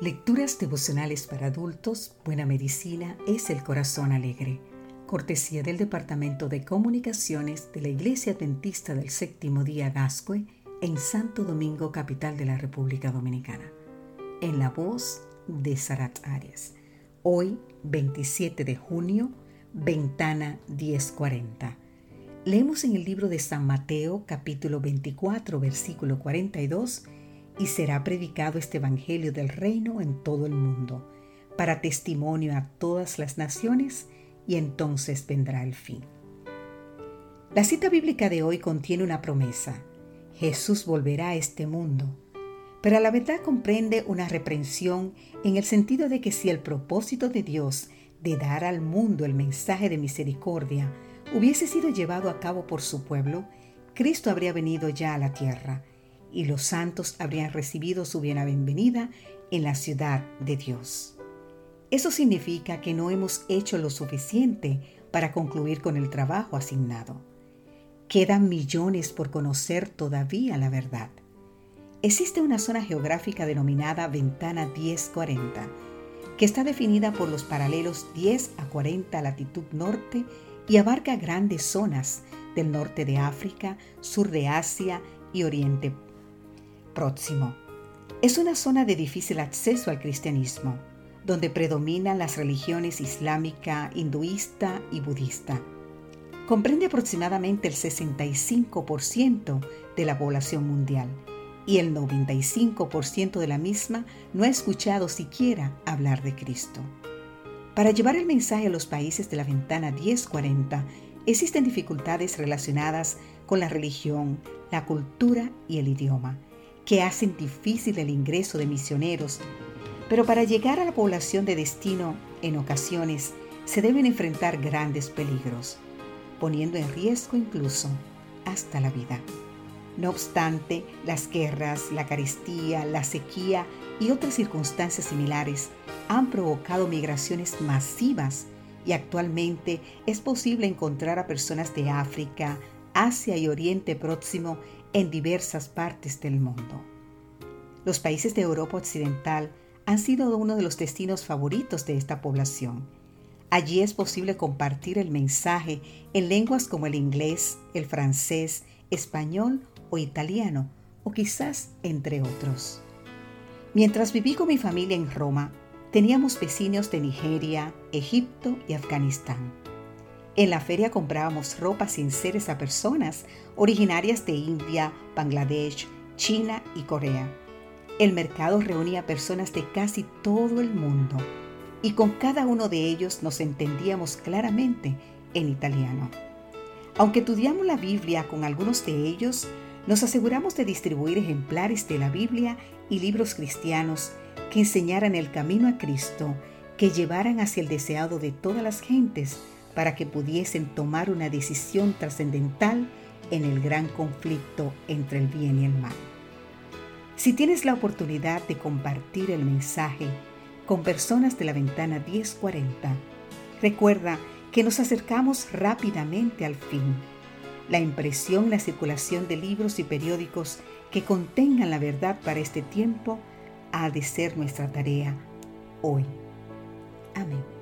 Lecturas devocionales para adultos, Buena Medicina es el Corazón Alegre. Cortesía del Departamento de Comunicaciones de la Iglesia Adventista del Séptimo Día Gascue en Santo Domingo, capital de la República Dominicana. En la voz de Sarat Arias. Hoy, 27 de junio, Ventana 1040. Leemos en el libro de San Mateo, capítulo 24, versículo 42 y será predicado este Evangelio del reino en todo el mundo, para testimonio a todas las naciones, y entonces vendrá el fin. La cita bíblica de hoy contiene una promesa. Jesús volverá a este mundo, pero a la verdad comprende una reprensión en el sentido de que si el propósito de Dios de dar al mundo el mensaje de misericordia hubiese sido llevado a cabo por su pueblo, Cristo habría venido ya a la tierra y los santos habrían recibido su bienvenida en la ciudad de Dios. Eso significa que no hemos hecho lo suficiente para concluir con el trabajo asignado. Quedan millones por conocer todavía la verdad. Existe una zona geográfica denominada Ventana 1040, que está definida por los paralelos 10 a 40 latitud norte y abarca grandes zonas del norte de África, sur de Asia y Oriente próximo. Es una zona de difícil acceso al cristianismo, donde predominan las religiones islámica, hinduista y budista. Comprende aproximadamente el 65% de la población mundial y el 95% de la misma no ha escuchado siquiera hablar de Cristo. Para llevar el mensaje a los países de la ventana 1040 existen dificultades relacionadas con la religión, la cultura y el idioma que hacen difícil el ingreso de misioneros, pero para llegar a la población de destino en ocasiones se deben enfrentar grandes peligros, poniendo en riesgo incluso hasta la vida. No obstante, las guerras, la carestía, la sequía y otras circunstancias similares han provocado migraciones masivas y actualmente es posible encontrar a personas de África, Asia y Oriente Próximo en diversas partes del mundo. Los países de Europa Occidental han sido uno de los destinos favoritos de esta población. Allí es posible compartir el mensaje en lenguas como el inglés, el francés, español o italiano, o quizás entre otros. Mientras viví con mi familia en Roma, teníamos vecinos de Nigeria, Egipto y Afganistán. En la feria comprábamos ropa sinceras a personas originarias de India, Bangladesh, China y Corea. El mercado reunía personas de casi todo el mundo y con cada uno de ellos nos entendíamos claramente en italiano. Aunque estudiamos la Biblia con algunos de ellos, nos aseguramos de distribuir ejemplares de la Biblia y libros cristianos que enseñaran el camino a Cristo, que llevaran hacia el deseado de todas las gentes para que pudiesen tomar una decisión trascendental en el gran conflicto entre el bien y el mal. Si tienes la oportunidad de compartir el mensaje con personas de la ventana 1040, recuerda que nos acercamos rápidamente al fin. La impresión y la circulación de libros y periódicos que contengan la verdad para este tiempo ha de ser nuestra tarea hoy. Amén.